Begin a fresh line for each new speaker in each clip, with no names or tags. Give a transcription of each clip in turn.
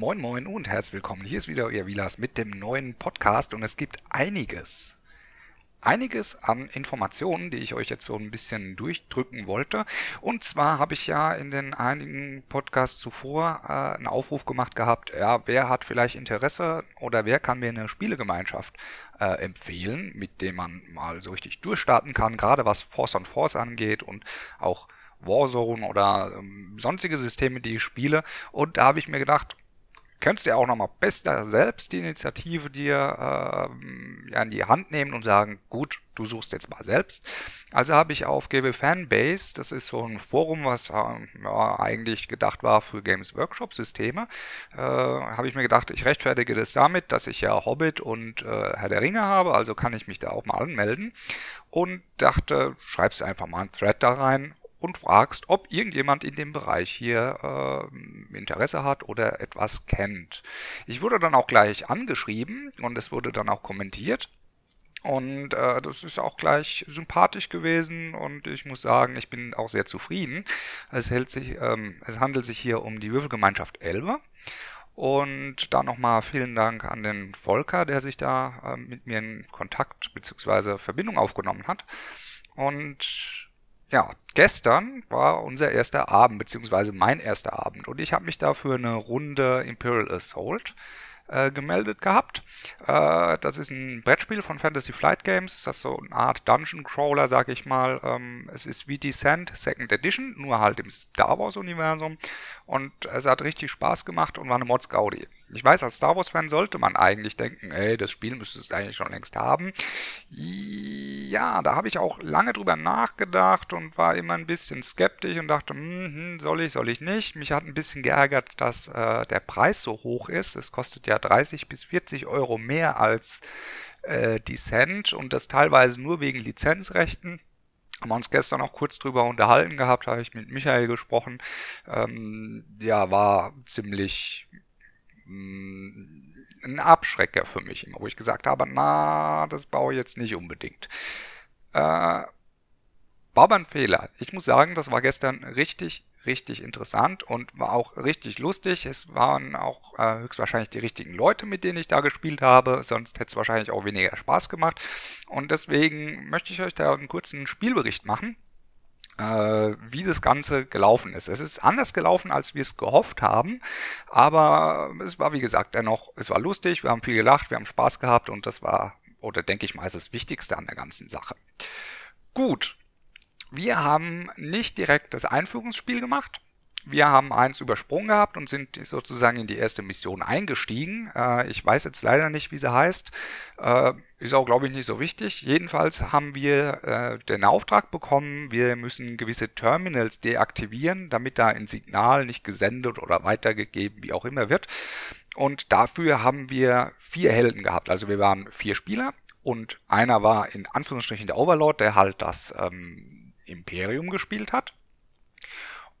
Moin Moin und herzlich willkommen. Hier ist wieder euer Vilas mit dem neuen Podcast und es gibt einiges, einiges an Informationen, die ich euch jetzt so ein bisschen durchdrücken wollte. Und zwar habe ich ja in den einigen Podcasts zuvor äh, einen Aufruf gemacht gehabt, ja, wer hat vielleicht Interesse oder wer kann mir eine Spielegemeinschaft äh, empfehlen, mit dem man mal so richtig durchstarten kann, gerade was Force on Force angeht und auch Warzone oder ähm, sonstige Systeme, die ich spiele. Und da habe ich mir gedacht, könntest du ja auch nochmal besser selbst die Initiative dir äh, ja, in die Hand nehmen und sagen, gut, du suchst jetzt mal selbst. Also habe ich auf GB Fanbase, das ist so ein Forum, was äh, ja, eigentlich gedacht war für Games Workshop Systeme, äh, habe ich mir gedacht, ich rechtfertige das damit, dass ich ja Hobbit und äh, Herr der Ringe habe, also kann ich mich da auch mal anmelden und dachte, schreibst einfach mal einen Thread da rein und fragst, ob irgendjemand in dem Bereich hier äh, Interesse hat oder etwas kennt. Ich wurde dann auch gleich angeschrieben und es wurde dann auch kommentiert. Und äh, das ist auch gleich sympathisch gewesen und ich muss sagen, ich bin auch sehr zufrieden. Es, hält sich, ähm, es handelt sich hier um die Würfelgemeinschaft Elbe. Und da nochmal vielen Dank an den Volker, der sich da äh, mit mir in Kontakt bzw. Verbindung aufgenommen hat. Und ja, gestern war unser erster Abend, beziehungsweise mein erster Abend. Und ich habe mich da für eine Runde Imperial Assault äh, gemeldet gehabt. Äh, das ist ein Brettspiel von Fantasy Flight Games. Das ist so eine Art Dungeon Crawler, sag ich mal. Ähm, es ist wie Descent Second Edition, nur halt im Star Wars Universum. Und es hat richtig Spaß gemacht und war eine Mods Gaudi. Ich weiß, als Star Wars-Fan sollte man eigentlich denken, ey, das Spiel müsste es eigentlich schon längst haben. Ja, da habe ich auch lange drüber nachgedacht und war immer ein bisschen skeptisch und dachte, hm, soll ich, soll ich nicht. Mich hat ein bisschen geärgert, dass äh, der Preis so hoch ist. Es kostet ja 30 bis 40 Euro mehr als äh, Descent und das teilweise nur wegen Lizenzrechten haben wir uns gestern auch kurz drüber unterhalten gehabt, habe ich mit Michael gesprochen. Ähm, ja, war ziemlich ein Abschrecker für mich, wo ich gesagt habe, na, das baue ich jetzt nicht unbedingt. Äh, war aber ein Fehler. Ich muss sagen, das war gestern richtig, richtig interessant und war auch richtig lustig. Es waren auch äh, höchstwahrscheinlich die richtigen Leute, mit denen ich da gespielt habe, sonst hätte es wahrscheinlich auch weniger Spaß gemacht. Und deswegen möchte ich euch da einen kurzen Spielbericht machen wie das Ganze gelaufen ist. Es ist anders gelaufen, als wir es gehofft haben, aber es war, wie gesagt, dennoch, es war lustig, wir haben viel gelacht, wir haben Spaß gehabt und das war, oder denke ich mal, ist das Wichtigste an der ganzen Sache. Gut, wir haben nicht direkt das Einführungsspiel gemacht, wir haben eins übersprungen gehabt und sind sozusagen in die erste Mission eingestiegen. Äh, ich weiß jetzt leider nicht, wie sie heißt. Äh, ist auch, glaube ich, nicht so wichtig. Jedenfalls haben wir äh, den Auftrag bekommen, wir müssen gewisse Terminals deaktivieren, damit da ein Signal nicht gesendet oder weitergegeben, wie auch immer wird. Und dafür haben wir vier Helden gehabt. Also wir waren vier Spieler und einer war in Anführungsstrichen der Overlord, der halt das ähm, Imperium gespielt hat.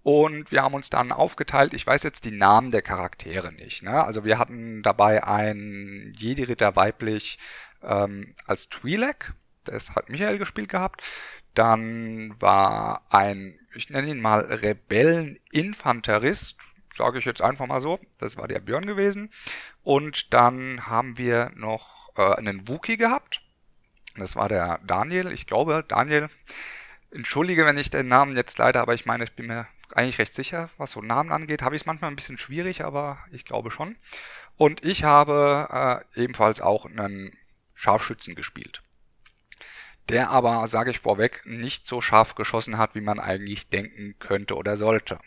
Und wir haben uns dann aufgeteilt, ich weiß jetzt die Namen der Charaktere nicht. Ne? Also wir hatten dabei einen Jedi-Ritter weiblich ähm, als Twi'lek, das hat Michael gespielt gehabt. Dann war ein, ich nenne ihn mal Rebelleninfanterist, sage ich jetzt einfach mal so, das war der Björn gewesen. Und dann haben wir noch äh, einen Wookie gehabt, das war der Daniel, ich glaube Daniel, entschuldige, wenn ich den Namen jetzt leider, aber ich meine, ich bin mir eigentlich recht sicher, was so Namen angeht. Habe ich es manchmal ein bisschen schwierig, aber ich glaube schon. Und ich habe äh, ebenfalls auch einen Scharfschützen gespielt. Der aber, sage ich vorweg, nicht so scharf geschossen hat, wie man eigentlich denken könnte oder sollte.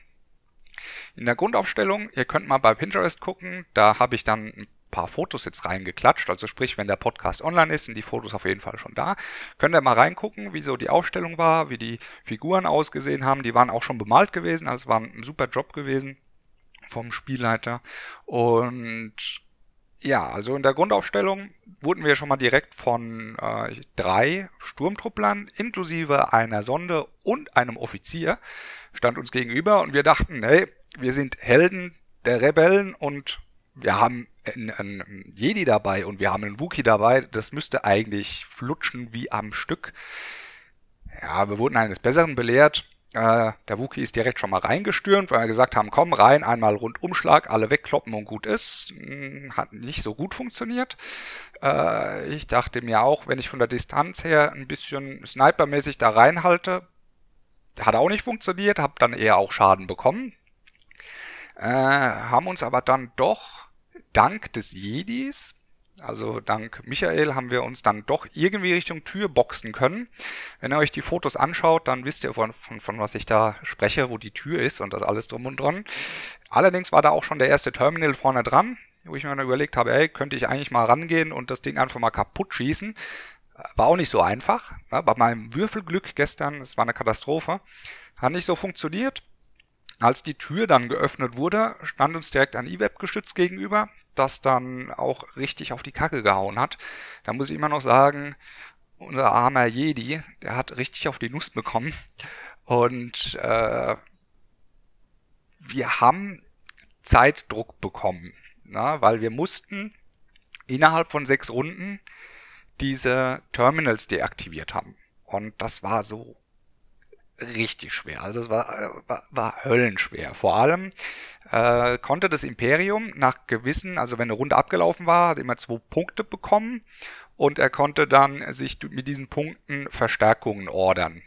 In der Grundaufstellung, ihr könnt mal bei Pinterest gucken, da habe ich dann ein paar Fotos jetzt reingeklatscht. Also sprich, wenn der Podcast online ist, sind die Fotos auf jeden Fall schon da. Könnt ihr mal reingucken, wie so die Ausstellung war, wie die Figuren ausgesehen haben. Die waren auch schon bemalt gewesen, also war ein super Job gewesen vom Spielleiter. Und ja, also in der Grundaufstellung wurden wir schon mal direkt von äh, drei Sturmtrupplern inklusive einer Sonde und einem Offizier stand uns gegenüber und wir dachten, hey, wir sind Helden der Rebellen und wir haben einen, Jedi dabei und wir haben einen Wookie dabei, das müsste eigentlich flutschen wie am Stück. Ja, wir wurden eines Besseren belehrt. Äh, der Wookie ist direkt schon mal reingestürmt, weil wir gesagt haben, komm rein, einmal Rundumschlag, alle wegkloppen und gut ist. Hm, hat nicht so gut funktioniert. Äh, ich dachte mir auch, wenn ich von der Distanz her ein bisschen snipermäßig da reinhalte, hat auch nicht funktioniert, habe dann eher auch Schaden bekommen. Äh, haben uns aber dann doch dank des Jedis also dank Michael haben wir uns dann doch irgendwie Richtung Tür boxen können. Wenn ihr euch die Fotos anschaut, dann wisst ihr von, von, von was ich da spreche, wo die Tür ist und das alles drum und dran. Allerdings war da auch schon der erste Terminal vorne dran, wo ich mir dann überlegt habe, ey, könnte ich eigentlich mal rangehen und das Ding einfach mal kaputt schießen. War auch nicht so einfach. Ne? Bei meinem Würfelglück gestern, es war eine Katastrophe, hat nicht so funktioniert. Als die Tür dann geöffnet wurde, stand uns direkt ein E-Web-Geschütz gegenüber, das dann auch richtig auf die Kacke gehauen hat. Da muss ich immer noch sagen, unser armer Jedi, der hat richtig auf die Nuss bekommen. Und äh, wir haben Zeitdruck bekommen, na, weil wir mussten innerhalb von sechs Runden diese Terminals deaktiviert haben. Und das war so richtig schwer. Also es war, äh, war, war höllenschwer. Vor allem äh, konnte das Imperium nach gewissen, also wenn eine Runde abgelaufen war, hat immer zwei Punkte bekommen und er konnte dann sich mit diesen Punkten Verstärkungen ordern.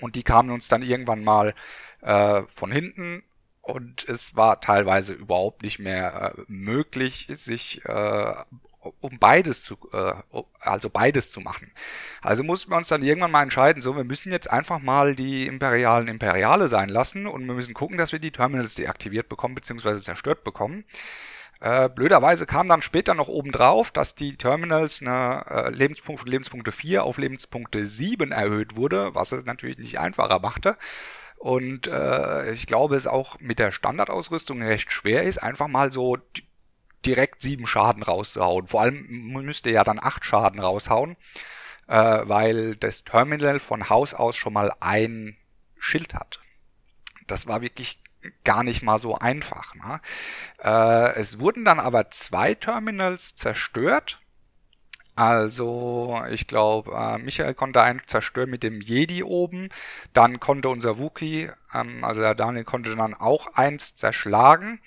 Und die kamen uns dann irgendwann mal äh, von hinten und es war teilweise überhaupt nicht mehr äh, möglich, sich äh, um beides zu, äh, also beides zu machen. Also mussten wir uns dann irgendwann mal entscheiden, so, wir müssen jetzt einfach mal die Imperialen Imperiale sein lassen und wir müssen gucken, dass wir die Terminals deaktiviert bekommen, beziehungsweise zerstört bekommen. Äh, blöderweise kam dann später noch oben drauf, dass die Terminals eine äh, Lebenspunkt von Lebenspunkte 4 auf Lebenspunkte 7 erhöht wurde, was es natürlich nicht einfacher machte. Und äh, ich glaube, es auch mit der Standardausrüstung recht schwer ist, einfach mal so direkt sieben Schaden rauszuhauen. Vor allem müsste ja dann acht Schaden raushauen, äh, weil das Terminal von Haus aus schon mal ein Schild hat. Das war wirklich gar nicht mal so einfach. Ne? Äh, es wurden dann aber zwei Terminals zerstört. Also, ich glaube, äh, Michael konnte einen zerstören mit dem Jedi oben. Dann konnte unser Wookie, ähm, also der Daniel konnte dann auch eins zerschlagen.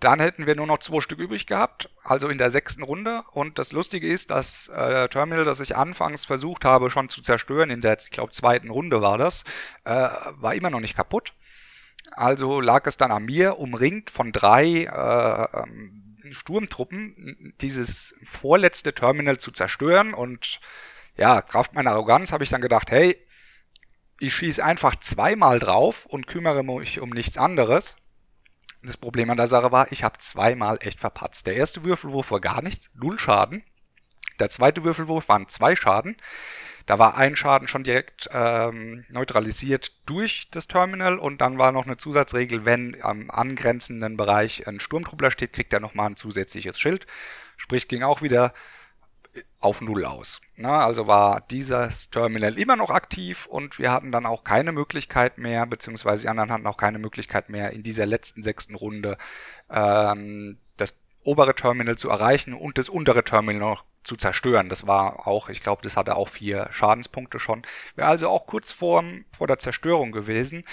Dann hätten wir nur noch zwei Stück übrig gehabt, also in der sechsten Runde. Und das Lustige ist, das äh, Terminal, das ich anfangs versucht habe schon zu zerstören, in der, ich glaube, zweiten Runde war das, äh, war immer noch nicht kaputt. Also lag es dann an mir, umringt von drei äh, ähm, Sturmtruppen, dieses vorletzte Terminal zu zerstören. Und ja, Kraft meiner Arroganz habe ich dann gedacht, hey, ich schieße einfach zweimal drauf und kümmere mich um nichts anderes. Das Problem an der Sache war, ich habe zweimal echt verpatzt. Der erste Würfelwurf war gar nichts, null Schaden. Der zweite Würfelwurf waren zwei Schaden. Da war ein Schaden schon direkt ähm, neutralisiert durch das Terminal und dann war noch eine Zusatzregel, wenn am angrenzenden Bereich ein Sturmtruppler steht, kriegt er nochmal ein zusätzliches Schild. Sprich, ging auch wieder auf Null aus. Na, also war dieses Terminal immer noch aktiv und wir hatten dann auch keine Möglichkeit mehr, beziehungsweise die anderen hatten auch keine Möglichkeit mehr, in dieser letzten sechsten Runde ähm, das obere Terminal zu erreichen und das untere Terminal noch zu zerstören. Das war auch, ich glaube, das hatte auch vier Schadenspunkte schon. Wäre also auch kurz vor, vor der Zerstörung gewesen.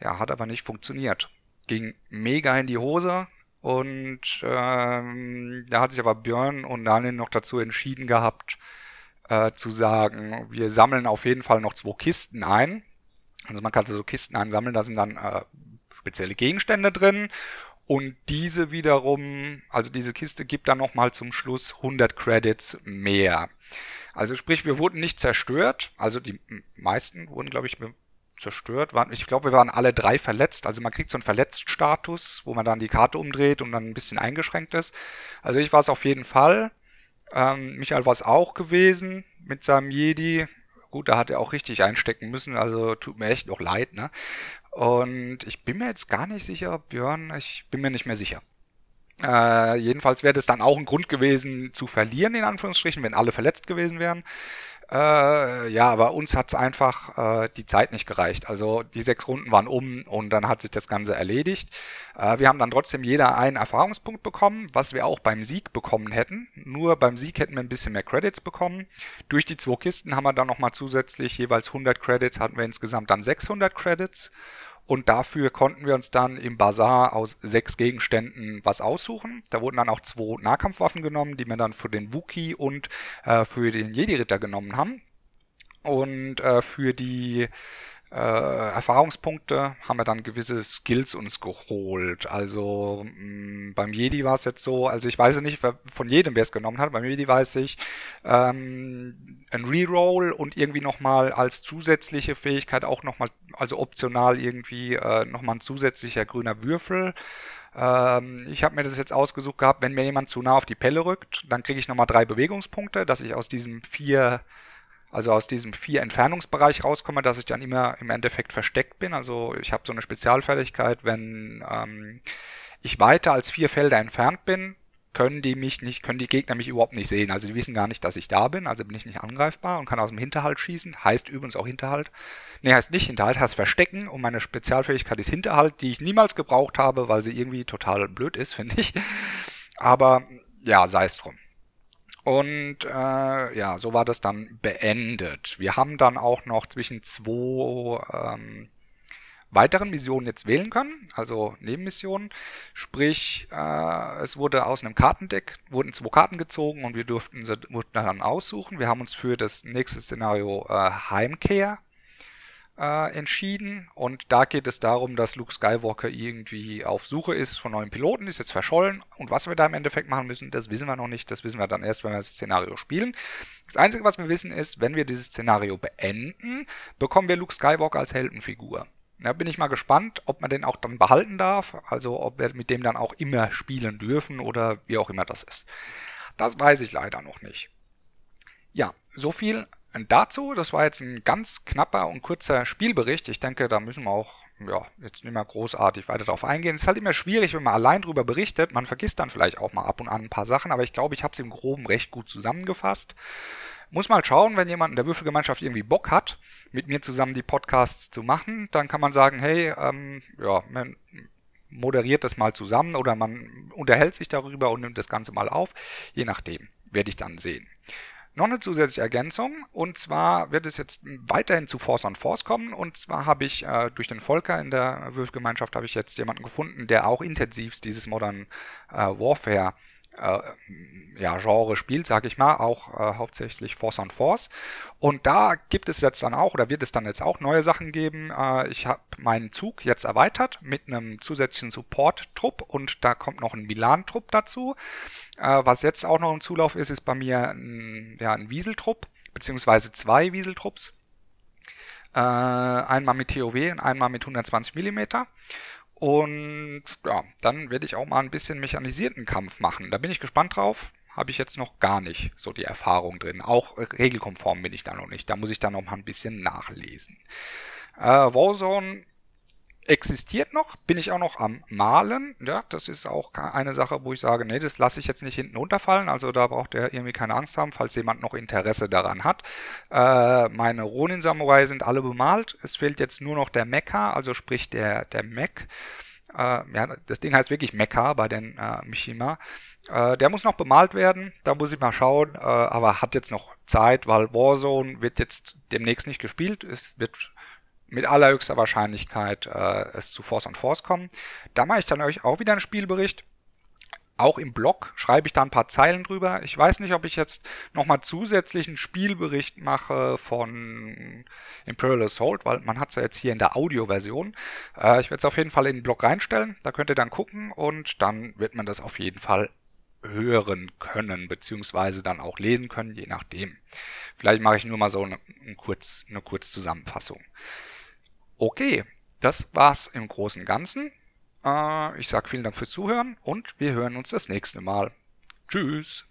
Ja, hat aber nicht funktioniert. Ging mega in die Hose. Und ähm, da hat sich aber Björn und Daniel noch dazu entschieden gehabt, äh, zu sagen, wir sammeln auf jeden Fall noch zwei Kisten ein. Also man kann so Kisten einsammeln, da sind dann äh, spezielle Gegenstände drin und diese wiederum, also diese Kiste gibt dann nochmal zum Schluss 100 Credits mehr. Also sprich, wir wurden nicht zerstört, also die meisten wurden, glaube ich, zerstört. Ich glaube, wir waren alle drei verletzt. Also man kriegt so einen Verletztstatus, wo man dann die Karte umdreht und dann ein bisschen eingeschränkt ist. Also ich war es auf jeden Fall. Ähm, Michael war es auch gewesen mit seinem Jedi. Gut, da hat er auch richtig einstecken müssen, also tut mir echt noch leid, ne? Und ich bin mir jetzt gar nicht sicher, Björn, ich bin mir nicht mehr sicher. Äh, jedenfalls wäre das dann auch ein Grund gewesen zu verlieren, in Anführungsstrichen, wenn alle verletzt gewesen wären. Äh, ja, aber uns hat's einfach äh, die Zeit nicht gereicht. Also die sechs Runden waren um und dann hat sich das Ganze erledigt. Äh, wir haben dann trotzdem jeder einen Erfahrungspunkt bekommen, was wir auch beim Sieg bekommen hätten. Nur beim Sieg hätten wir ein bisschen mehr Credits bekommen. Durch die zwei Kisten haben wir dann nochmal zusätzlich jeweils 100 Credits, hatten wir insgesamt dann 600 Credits. Und dafür konnten wir uns dann im Bazar aus sechs Gegenständen was aussuchen. Da wurden dann auch zwei Nahkampfwaffen genommen, die wir dann für den Wookie und äh, für den Jedi-Ritter genommen haben. Und äh, für die äh, Erfahrungspunkte haben wir dann gewisse Skills uns geholt. Also mh, mm, beim Jedi war es jetzt so, also ich weiß nicht von jedem, wer es genommen hat. Beim Jedi weiß ich ähm, ein Reroll und irgendwie nochmal als zusätzliche Fähigkeit auch nochmal, also optional irgendwie äh, nochmal ein zusätzlicher grüner Würfel. Ähm, ich habe mir das jetzt ausgesucht gehabt, wenn mir jemand zu nah auf die Pelle rückt, dann kriege ich nochmal drei Bewegungspunkte, dass ich aus diesem vier also aus diesem vier Entfernungsbereich rauskomme, dass ich dann immer im Endeffekt versteckt bin. Also ich habe so eine Spezialfertigkeit, wenn ähm, ich weiter als vier Felder entfernt bin, können die mich nicht, können die Gegner mich überhaupt nicht sehen. Also die wissen gar nicht, dass ich da bin, also bin ich nicht angreifbar und kann aus dem Hinterhalt schießen. Heißt übrigens auch Hinterhalt. Nee, heißt nicht Hinterhalt, heißt Verstecken und meine Spezialfähigkeit ist Hinterhalt, die ich niemals gebraucht habe, weil sie irgendwie total blöd ist, finde ich. Aber ja, sei es drum. Und äh, ja, so war das dann beendet. Wir haben dann auch noch zwischen zwei ähm, weiteren Missionen jetzt wählen können, also Nebenmissionen. Sprich, äh, es wurde aus einem Kartendeck, wurden zwei Karten gezogen und wir durften sie dann aussuchen. Wir haben uns für das nächste Szenario äh, Heimkehr äh, entschieden. Und da geht es darum, dass Luke Skywalker irgendwie auf Suche ist von neuen Piloten, ist jetzt verschollen. Und was wir da im Endeffekt machen müssen, das wissen wir noch nicht. Das wissen wir dann erst, wenn wir das Szenario spielen. Das Einzige, was wir wissen, ist, wenn wir dieses Szenario beenden, bekommen wir Luke Skywalker als Heldenfigur. Da bin ich mal gespannt, ob man den auch dann behalten darf, also ob wir mit dem dann auch immer spielen dürfen oder wie auch immer das ist. Das weiß ich leider noch nicht. Ja, so viel dazu, das war jetzt ein ganz knapper und kurzer Spielbericht. Ich denke, da müssen wir auch ja, jetzt nicht mehr großartig weiter drauf eingehen. Es ist halt immer schwierig, wenn man allein drüber berichtet. Man vergisst dann vielleicht auch mal ab und an ein paar Sachen, aber ich glaube, ich habe es im Groben recht gut zusammengefasst. Muss mal schauen, wenn jemand in der Würfelgemeinschaft irgendwie Bock hat, mit mir zusammen die Podcasts zu machen, dann kann man sagen, hey, ähm, ja, man moderiert das mal zusammen oder man unterhält sich darüber und nimmt das Ganze mal auf. Je nachdem, werde ich dann sehen. Noch eine zusätzliche Ergänzung und zwar wird es jetzt weiterhin zu Force on Force kommen. Und zwar habe ich äh, durch den Volker in der Würfelgemeinschaft habe ich jetzt jemanden gefunden, der auch intensivst dieses Modern äh, Warfare äh, ja, Genre spielt, sage ich mal, auch äh, hauptsächlich Force on Force. Und da gibt es jetzt dann auch, oder wird es dann jetzt auch neue Sachen geben. Äh, ich habe meinen Zug jetzt erweitert mit einem zusätzlichen Support-Trupp und da kommt noch ein Milan-Trupp dazu. Äh, was jetzt auch noch im Zulauf ist, ist bei mir ein, ja, ein Wieseltrupp, beziehungsweise zwei Wieseltrupps. Äh, einmal mit TOW und einmal mit 120 Millimeter. Und ja, dann werde ich auch mal ein bisschen mechanisierten Kampf machen. Da bin ich gespannt drauf. Habe ich jetzt noch gar nicht so die Erfahrung drin. Auch regelkonform bin ich da noch nicht. Da muss ich dann noch mal ein bisschen nachlesen. Äh, Warzone existiert noch, bin ich auch noch am Malen. Ja, das ist auch eine Sache, wo ich sage, nee, das lasse ich jetzt nicht hinten runterfallen. Also da braucht er irgendwie keine Angst haben, falls jemand noch Interesse daran hat. Äh, meine Ronin Samurai sind alle bemalt. Es fehlt jetzt nur noch der Mecha, also sprich der, der Mech. Äh, ja, das Ding heißt wirklich Mecha bei den äh, Mishima. Äh, der muss noch bemalt werden, da muss ich mal schauen, äh, aber hat jetzt noch Zeit, weil Warzone wird jetzt demnächst nicht gespielt. Es wird mit allerhöchster Wahrscheinlichkeit äh, es zu Force on Force kommen. Da mache ich dann euch auch wieder einen Spielbericht. Auch im Blog schreibe ich da ein paar Zeilen drüber. Ich weiß nicht, ob ich jetzt nochmal zusätzlichen Spielbericht mache von Imperial Assault, weil man hat es ja jetzt hier in der Audioversion. Äh, ich werde es auf jeden Fall in den Blog reinstellen. Da könnt ihr dann gucken und dann wird man das auf jeden Fall hören können, beziehungsweise dann auch lesen können, je nachdem. Vielleicht mache ich nur mal so eine, eine, kurz, eine Kurzzusammenfassung. Okay, das war's im Großen und Ganzen. Äh, ich sage vielen Dank fürs Zuhören und wir hören uns das nächste Mal. Tschüss.